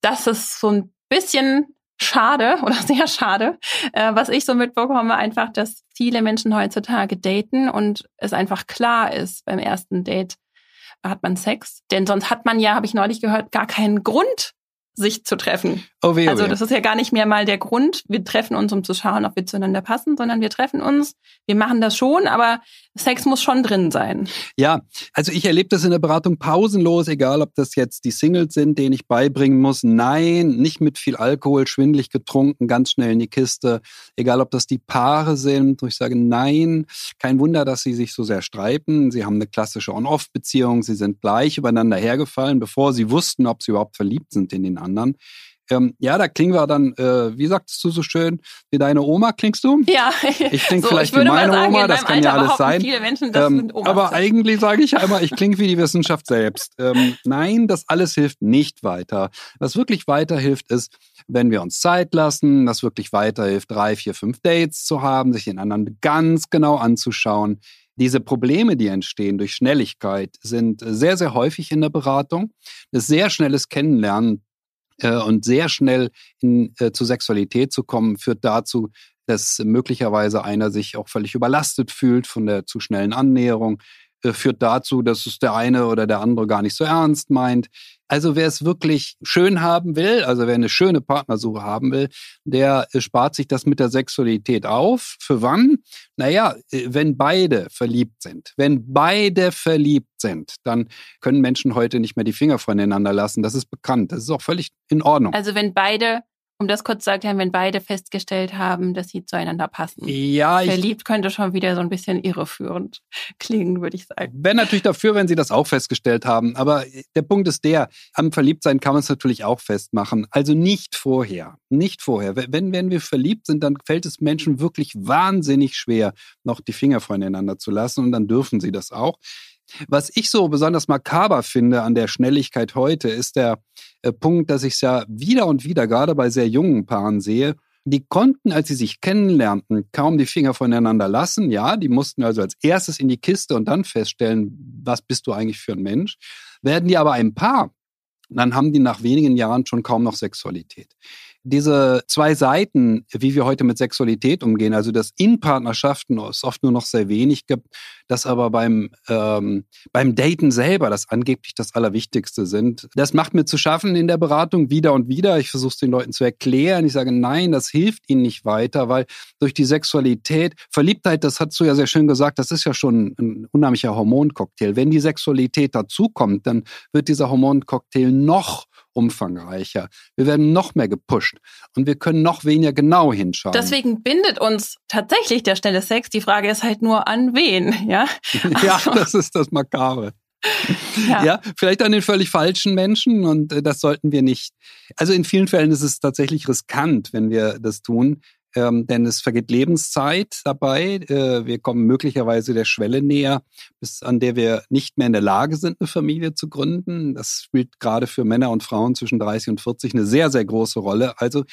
das ist so ein bisschen schade [LAUGHS] oder sehr schade, äh, was ich so mitbekomme, einfach, dass viele Menschen heutzutage daten und es einfach klar ist, beim ersten Date hat man Sex. Denn sonst hat man ja, habe ich neulich gehört, gar keinen Grund, sich zu treffen. Oh weh, oh also das ist ja gar nicht mehr mal der Grund, wir treffen uns, um zu schauen, ob wir zueinander passen, sondern wir treffen uns, wir machen das schon, aber Sex muss schon drin sein. Ja, also ich erlebe das in der Beratung pausenlos, egal ob das jetzt die Singles sind, denen ich beibringen muss. Nein, nicht mit viel Alkohol, schwindlig getrunken, ganz schnell in die Kiste. Egal ob das die Paare sind, wo ich sage, nein, kein Wunder, dass sie sich so sehr streiten. Sie haben eine klassische On-Off-Beziehung, sie sind gleich übereinander hergefallen, bevor sie wussten, ob sie überhaupt verliebt sind in den anderen. Ähm, ja, da klingen wir dann, äh, wie sagtest du so schön, wie deine Oma klingst du? Ja. Ich klinge [LAUGHS] so, vielleicht ich wie meine sagen, Oma, das kann Alter ja alles sein. Menschen, ähm, aber eigentlich sage ich einmal, ich klinge wie die Wissenschaft selbst. Ähm, nein, das alles hilft nicht weiter. Was wirklich weiterhilft, ist, wenn wir uns Zeit lassen, was wirklich weiterhilft, drei, vier, fünf Dates zu haben, sich den anderen ganz genau anzuschauen. Diese Probleme, die entstehen durch Schnelligkeit, sind sehr, sehr häufig in der Beratung. Das sehr schnelles Kennenlernen und sehr schnell in, äh, zur Sexualität zu kommen, führt dazu, dass möglicherweise einer sich auch völlig überlastet fühlt von der zu schnellen Annäherung, äh, führt dazu, dass es der eine oder der andere gar nicht so ernst meint. Also wer es wirklich schön haben will, also wer eine schöne Partnersuche haben will, der äh, spart sich das mit der Sexualität auf. Für wann? Naja, äh, wenn beide verliebt sind. Wenn beide verliebt sind, dann können Menschen heute nicht mehr die Finger voneinander lassen. Das ist bekannt. Das ist auch völlig in Ordnung. Also wenn beide um das kurz zu sagen, wenn beide festgestellt haben, dass sie zueinander passen. Ja, ich, Verliebt könnte schon wieder so ein bisschen irreführend [LAUGHS] klingen, würde ich sagen. Wäre natürlich dafür, wenn sie das auch festgestellt haben. Aber der Punkt ist der, am Verliebtsein kann man es natürlich auch festmachen. Also nicht vorher. Nicht vorher. Wenn, wenn wir verliebt sind, dann fällt es Menschen wirklich wahnsinnig schwer, noch die Finger voneinander zu lassen. Und dann dürfen sie das auch. Was ich so besonders makaber finde an der Schnelligkeit heute, ist der äh, Punkt, dass ich es ja wieder und wieder gerade bei sehr jungen Paaren sehe. Die konnten, als sie sich kennenlernten, kaum die Finger voneinander lassen. Ja, die mussten also als erstes in die Kiste und dann feststellen, was bist du eigentlich für ein Mensch. Werden die aber ein Paar, dann haben die nach wenigen Jahren schon kaum noch Sexualität diese zwei Seiten, wie wir heute mit Sexualität umgehen, also dass in Partnerschaften es oft nur noch sehr wenig gibt, dass aber beim, ähm, beim Daten selber das angeblich das Allerwichtigste sind. Das macht mir zu schaffen in der Beratung wieder und wieder. Ich versuche es den Leuten zu erklären. Ich sage, nein, das hilft ihnen nicht weiter, weil durch die Sexualität, Verliebtheit, das hast du ja sehr schön gesagt, das ist ja schon ein unheimlicher Hormoncocktail. Wenn die Sexualität dazukommt, dann wird dieser Hormoncocktail noch umfangreicher. Wir werden noch mehr gepusht und wir können noch weniger genau hinschauen. Deswegen bindet uns tatsächlich der schnelle Sex. Die Frage ist halt nur an wen, ja? [LAUGHS] ja, also das ist das Makabre. Ja. ja. vielleicht an den völlig falschen Menschen und äh, das sollten wir nicht. Also in vielen Fällen ist es tatsächlich riskant, wenn wir das tun, ähm, denn es vergeht Lebenszeit dabei. Äh, wir kommen möglicherweise der Schwelle näher, bis an der wir nicht mehr in der Lage sind, eine Familie zu gründen. Das spielt gerade für Männer und Frauen zwischen 30 und 40 eine sehr, sehr große Rolle. Also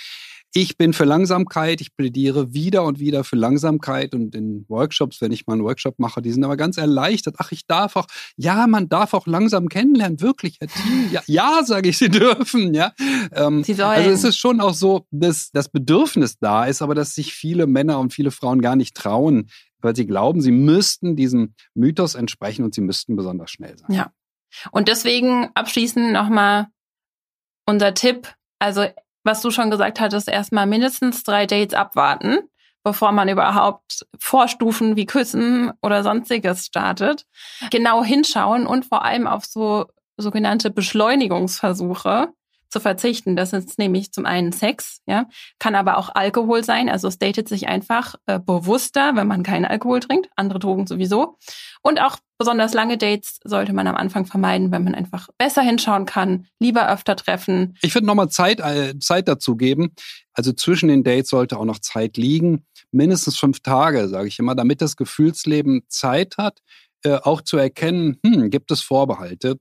ich bin für Langsamkeit, ich plädiere wieder und wieder für Langsamkeit und in Workshops, wenn ich mal einen Workshop mache, die sind aber ganz erleichtert. Ach, ich darf auch, ja, man darf auch langsam kennenlernen, wirklich, Herr Team. Ja, ja sage ich, Sie dürfen, ja. Ähm, Sie sollen. Also es ist schon auch so, dass das Bedürfnis da ist, aber dass sich viele Männer und viele Frauen gar nicht trauen, weil sie glauben, sie müssten diesem Mythos entsprechen und sie müssten besonders schnell sein. Ja. Und deswegen abschließend nochmal unser Tipp. Also was du schon gesagt hattest, erstmal mindestens drei Dates abwarten, bevor man überhaupt Vorstufen wie Küssen oder sonstiges startet. Genau hinschauen und vor allem auf so sogenannte Beschleunigungsversuche zu verzichten. Das ist nämlich zum einen Sex, ja, kann aber auch Alkohol sein. Also es datet sich einfach äh, bewusster, wenn man keinen Alkohol trinkt, andere Drogen sowieso. Und auch besonders lange Dates sollte man am Anfang vermeiden, wenn man einfach besser hinschauen kann, lieber öfter treffen. Ich würde nochmal Zeit, äh, Zeit dazu geben. Also zwischen den Dates sollte auch noch Zeit liegen. Mindestens fünf Tage, sage ich immer, damit das Gefühlsleben Zeit hat, äh, auch zu erkennen, hm, gibt es Vorbehalte,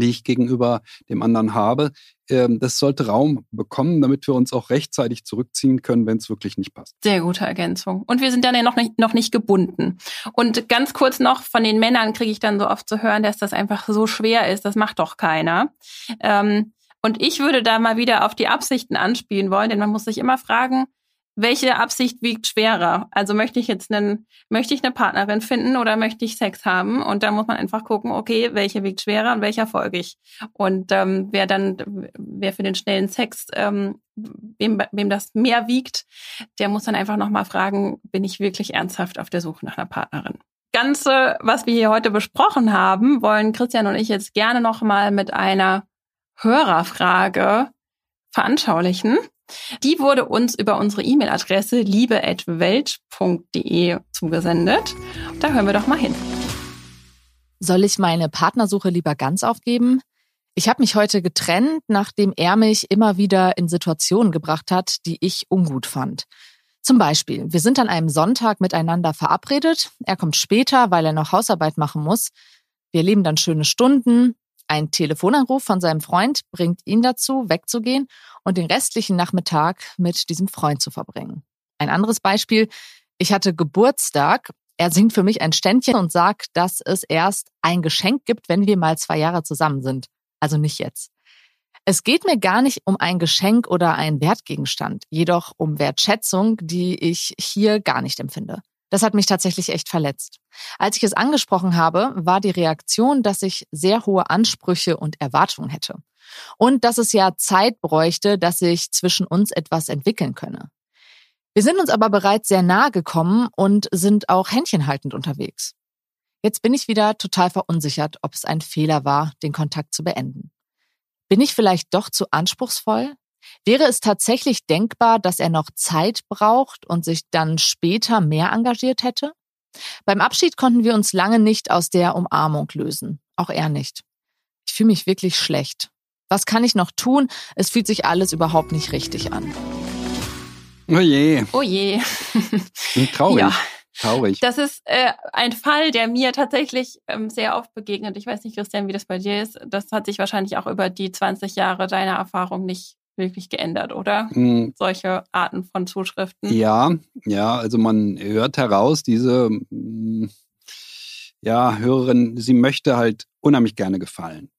die ich gegenüber dem anderen habe. Ähm, das sollte Raum bekommen, damit wir uns auch rechtzeitig zurückziehen können, wenn es wirklich nicht passt. Sehr gute Ergänzung. Und wir sind dann ja noch nicht, noch nicht gebunden. Und ganz kurz noch, von den Männern kriege ich dann so oft zu hören, dass das einfach so schwer ist. Das macht doch keiner. Ähm, und ich würde da mal wieder auf die Absichten anspielen wollen, denn man muss sich immer fragen, welche Absicht wiegt schwerer? Also möchte ich jetzt einen, möchte ich eine Partnerin finden oder möchte ich Sex haben? Und da muss man einfach gucken, okay, welche wiegt schwerer und welcher folge ich? Und ähm, wer dann, wer für den schnellen Sex, ähm, wem, wem das mehr wiegt, der muss dann einfach nochmal fragen, bin ich wirklich ernsthaft auf der Suche nach einer Partnerin? Ganze, was wir hier heute besprochen haben, wollen Christian und ich jetzt gerne nochmal mit einer Hörerfrage veranschaulichen. Die wurde uns über unsere E-Mail-Adresse liebe.welt.de zugesendet. Da hören wir doch mal hin. Soll ich meine Partnersuche lieber ganz aufgeben? Ich habe mich heute getrennt, nachdem er mich immer wieder in Situationen gebracht hat, die ich ungut fand. Zum Beispiel, wir sind an einem Sonntag miteinander verabredet. Er kommt später, weil er noch Hausarbeit machen muss. Wir leben dann schöne Stunden. Ein Telefonanruf von seinem Freund bringt ihn dazu, wegzugehen und den restlichen Nachmittag mit diesem Freund zu verbringen. Ein anderes Beispiel, ich hatte Geburtstag. Er singt für mich ein Ständchen und sagt, dass es erst ein Geschenk gibt, wenn wir mal zwei Jahre zusammen sind. Also nicht jetzt. Es geht mir gar nicht um ein Geschenk oder einen Wertgegenstand, jedoch um Wertschätzung, die ich hier gar nicht empfinde. Das hat mich tatsächlich echt verletzt. Als ich es angesprochen habe, war die Reaktion, dass ich sehr hohe Ansprüche und Erwartungen hätte. Und dass es ja Zeit bräuchte, dass sich zwischen uns etwas entwickeln könne. Wir sind uns aber bereits sehr nahe gekommen und sind auch händchenhaltend unterwegs. Jetzt bin ich wieder total verunsichert, ob es ein Fehler war, den Kontakt zu beenden. Bin ich vielleicht doch zu anspruchsvoll? Wäre es tatsächlich denkbar, dass er noch Zeit braucht und sich dann später mehr engagiert hätte? Beim Abschied konnten wir uns lange nicht aus der Umarmung lösen. Auch er nicht. Ich fühle mich wirklich schlecht. Was kann ich noch tun? Es fühlt sich alles überhaupt nicht richtig an. Oh je. Oh je. Traurig. Ja. Traurig. Das ist äh, ein Fall, der mir tatsächlich ähm, sehr oft begegnet. Ich weiß nicht, Christian, wie das bei dir ist. Das hat sich wahrscheinlich auch über die 20 Jahre deiner Erfahrung nicht wirklich geändert, oder? Mhm. Solche Arten von Zuschriften. Ja, ja, also man hört heraus, diese mm, ja, Hörerin, sie möchte halt unheimlich gerne gefallen.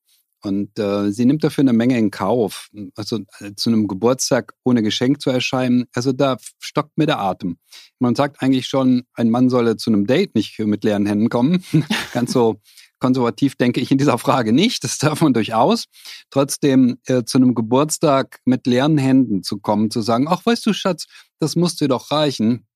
Und äh, sie nimmt dafür eine Menge in Kauf. Also äh, zu einem Geburtstag ohne Geschenk zu erscheinen, also da stockt mir der Atem. Man sagt eigentlich schon, ein Mann solle zu einem Date nicht mit leeren Händen kommen. [LAUGHS] Ganz so konservativ denke ich in dieser Frage nicht. Das darf man durchaus. Trotzdem äh, zu einem Geburtstag mit leeren Händen zu kommen, zu sagen, ach, weißt du, Schatz, das muss dir doch reichen.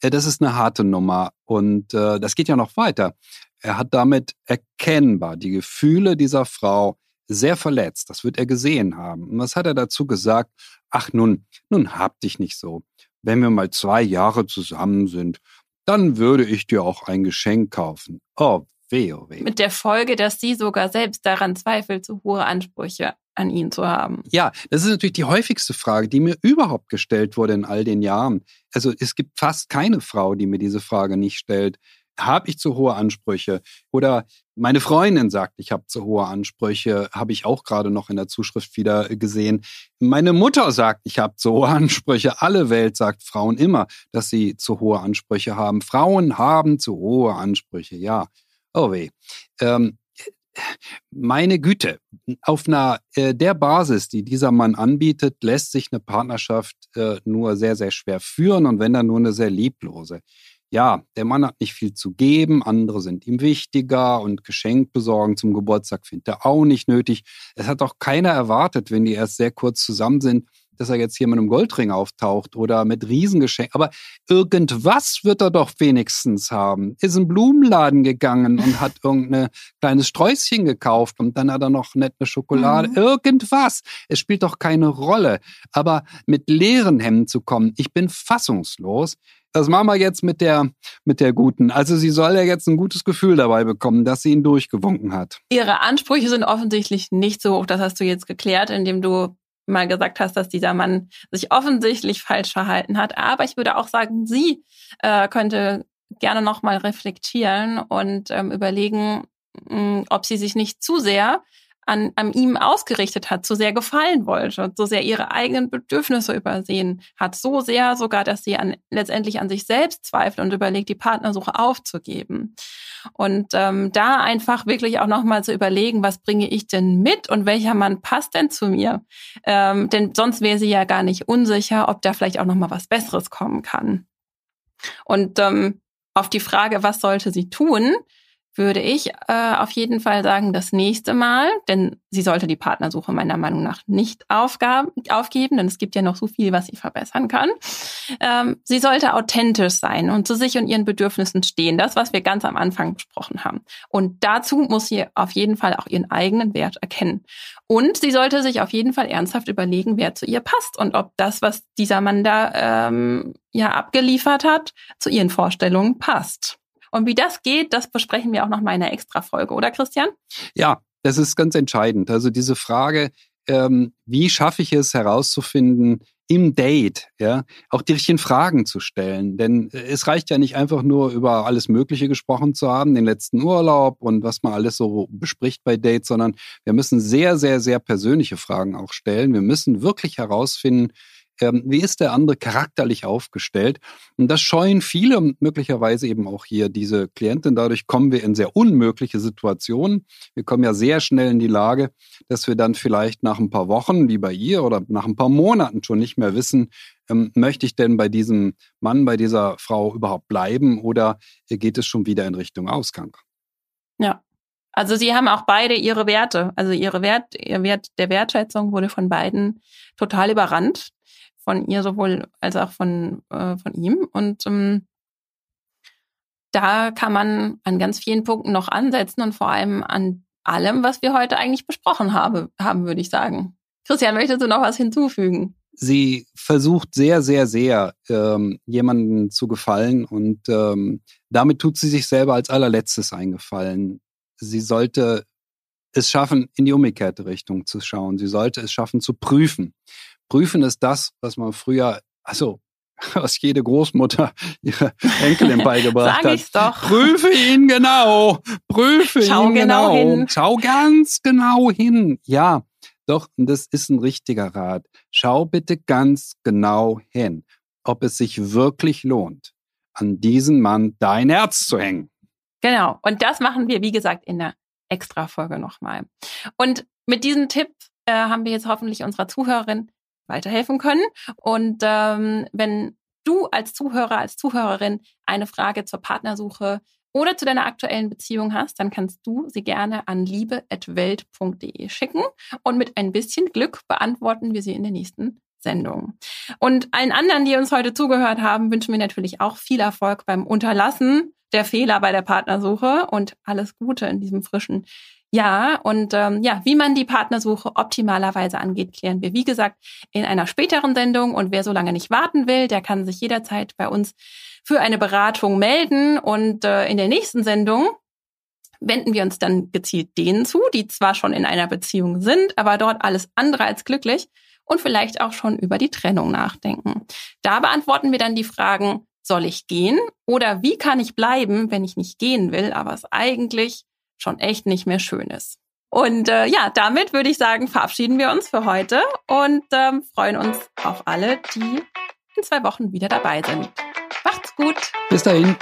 Äh, das ist eine harte Nummer. Und äh, das geht ja noch weiter. Er hat damit erkennbar die Gefühle dieser Frau sehr verletzt. Das wird er gesehen haben. Und was hat er dazu gesagt? Ach nun, nun hab dich nicht so. Wenn wir mal zwei Jahre zusammen sind, dann würde ich dir auch ein Geschenk kaufen. Oh, Weh, oh weh. Mit der Folge, dass sie sogar selbst daran zweifelt, zu hohe Ansprüche an ihn zu haben. Ja, das ist natürlich die häufigste Frage, die mir überhaupt gestellt wurde in all den Jahren. Also es gibt fast keine Frau, die mir diese Frage nicht stellt. Habe ich zu hohe Ansprüche? Oder meine Freundin sagt, ich habe zu hohe Ansprüche, habe ich auch gerade noch in der Zuschrift wieder gesehen. Meine Mutter sagt, ich habe zu hohe Ansprüche. Alle Welt sagt Frauen immer, dass sie zu hohe Ansprüche haben. Frauen haben zu hohe Ansprüche, ja. Oh weh. Ähm, meine Güte, auf einer äh, der Basis, die dieser Mann anbietet, lässt sich eine Partnerschaft äh, nur sehr, sehr schwer führen und wenn dann nur eine sehr lieblose. Ja, der Mann hat nicht viel zu geben, andere sind ihm wichtiger und Geschenk besorgen zum Geburtstag findet er auch nicht nötig. Es hat auch keiner erwartet, wenn die erst sehr kurz zusammen sind, dass er jetzt hier mit einem Goldring auftaucht oder mit Riesengeschenken. Aber irgendwas wird er doch wenigstens haben. Ist in Blumenladen gegangen und hat [LAUGHS] irgendein kleines Sträußchen gekauft und dann hat er noch nette Schokolade. Mhm. Irgendwas. Es spielt doch keine Rolle. Aber mit leeren Hemden zu kommen, ich bin fassungslos. Das machen wir jetzt mit der, mit der Guten. Also sie soll ja jetzt ein gutes Gefühl dabei bekommen, dass sie ihn durchgewunken hat. Ihre Ansprüche sind offensichtlich nicht so hoch. Das hast du jetzt geklärt, indem du mal gesagt hast, dass dieser Mann sich offensichtlich falsch verhalten hat. Aber ich würde auch sagen, sie äh, könnte gerne noch mal reflektieren und ähm, überlegen, mh, hm, ob sie sich nicht zu sehr an, an ihm ausgerichtet hat, so sehr gefallen wollte, so sehr ihre eigenen Bedürfnisse übersehen hat, so sehr sogar, dass sie an, letztendlich an sich selbst zweifelt und überlegt, die Partnersuche aufzugeben. Und ähm, da einfach wirklich auch nochmal zu überlegen, was bringe ich denn mit und welcher Mann passt denn zu mir? Ähm, denn sonst wäre sie ja gar nicht unsicher, ob da vielleicht auch nochmal was Besseres kommen kann. Und ähm, auf die Frage, was sollte sie tun, würde ich äh, auf jeden Fall sagen, das nächste Mal, denn sie sollte die Partnersuche meiner Meinung nach nicht aufgaben, aufgeben, denn es gibt ja noch so viel, was sie verbessern kann. Ähm, sie sollte authentisch sein und zu sich und ihren Bedürfnissen stehen, das, was wir ganz am Anfang besprochen haben. Und dazu muss sie auf jeden Fall auch ihren eigenen Wert erkennen. Und sie sollte sich auf jeden Fall ernsthaft überlegen, wer zu ihr passt und ob das, was dieser Mann da ähm, ja abgeliefert hat, zu ihren Vorstellungen passt. Und wie das geht, das besprechen wir auch noch mal in einer Extra-Folge, oder Christian? Ja, das ist ganz entscheidend. Also diese Frage, ähm, wie schaffe ich es herauszufinden, im Date, ja, auch die richtigen Fragen zu stellen. Denn es reicht ja nicht einfach nur über alles Mögliche gesprochen zu haben, den letzten Urlaub und was man alles so bespricht bei Dates, sondern wir müssen sehr, sehr, sehr persönliche Fragen auch stellen. Wir müssen wirklich herausfinden, ähm, wie ist der andere charakterlich aufgestellt? Und das scheuen viele, möglicherweise eben auch hier diese Klientin. Dadurch kommen wir in sehr unmögliche Situationen. Wir kommen ja sehr schnell in die Lage, dass wir dann vielleicht nach ein paar Wochen, wie bei ihr, oder nach ein paar Monaten schon nicht mehr wissen, ähm, möchte ich denn bei diesem Mann, bei dieser Frau überhaupt bleiben oder geht es schon wieder in Richtung Ausgang? Ja, also sie haben auch beide ihre Werte. Also ihre Wert, ihr Wert der Wertschätzung wurde von beiden total überrannt von ihr sowohl als auch von, äh, von ihm. Und ähm, da kann man an ganz vielen Punkten noch ansetzen und vor allem an allem, was wir heute eigentlich besprochen habe, haben, würde ich sagen. Christian, möchtest du noch was hinzufügen? Sie versucht sehr, sehr, sehr, ähm, jemanden zu gefallen und ähm, damit tut sie sich selber als allerletztes eingefallen. Sie sollte es schaffen, in die umgekehrte Richtung zu schauen. Sie sollte es schaffen, zu prüfen. Prüfen ist das, was man früher, also [LAUGHS] was jede Großmutter [LAUGHS] ihre Enkelin [LAUGHS] beigebracht Sag ich's hat. Doch. Prüfe ihn genau. Prüfe Schau ihn genau. genau. Hin. Schau ganz genau hin. Ja, doch, das ist ein richtiger Rat. Schau bitte ganz genau hin, ob es sich wirklich lohnt, an diesen Mann dein Herz zu hängen. Genau. Und das machen wir, wie gesagt, in der Extra-Folge nochmal. Und mit diesem Tipp äh, haben wir jetzt hoffentlich unserer Zuhörerin weiterhelfen können. Und ähm, wenn du als Zuhörer, als Zuhörerin eine Frage zur Partnersuche oder zu deiner aktuellen Beziehung hast, dann kannst du sie gerne an liebe.welt.de schicken und mit ein bisschen Glück beantworten wir sie in der nächsten Sendung. Und allen anderen, die uns heute zugehört haben, wünschen wir natürlich auch viel Erfolg beim Unterlassen der Fehler bei der Partnersuche und alles Gute in diesem frischen ja, und ähm, ja, wie man die Partnersuche optimalerweise angeht, klären wir, wie gesagt, in einer späteren Sendung. Und wer so lange nicht warten will, der kann sich jederzeit bei uns für eine Beratung melden. Und äh, in der nächsten Sendung wenden wir uns dann gezielt denen zu, die zwar schon in einer Beziehung sind, aber dort alles andere als glücklich und vielleicht auch schon über die Trennung nachdenken. Da beantworten wir dann die Fragen, soll ich gehen oder wie kann ich bleiben, wenn ich nicht gehen will, aber es eigentlich schon echt nicht mehr schön ist. Und äh, ja, damit würde ich sagen, verabschieden wir uns für heute und ähm, freuen uns auf alle, die in zwei Wochen wieder dabei sind. Macht's gut. Bis dahin.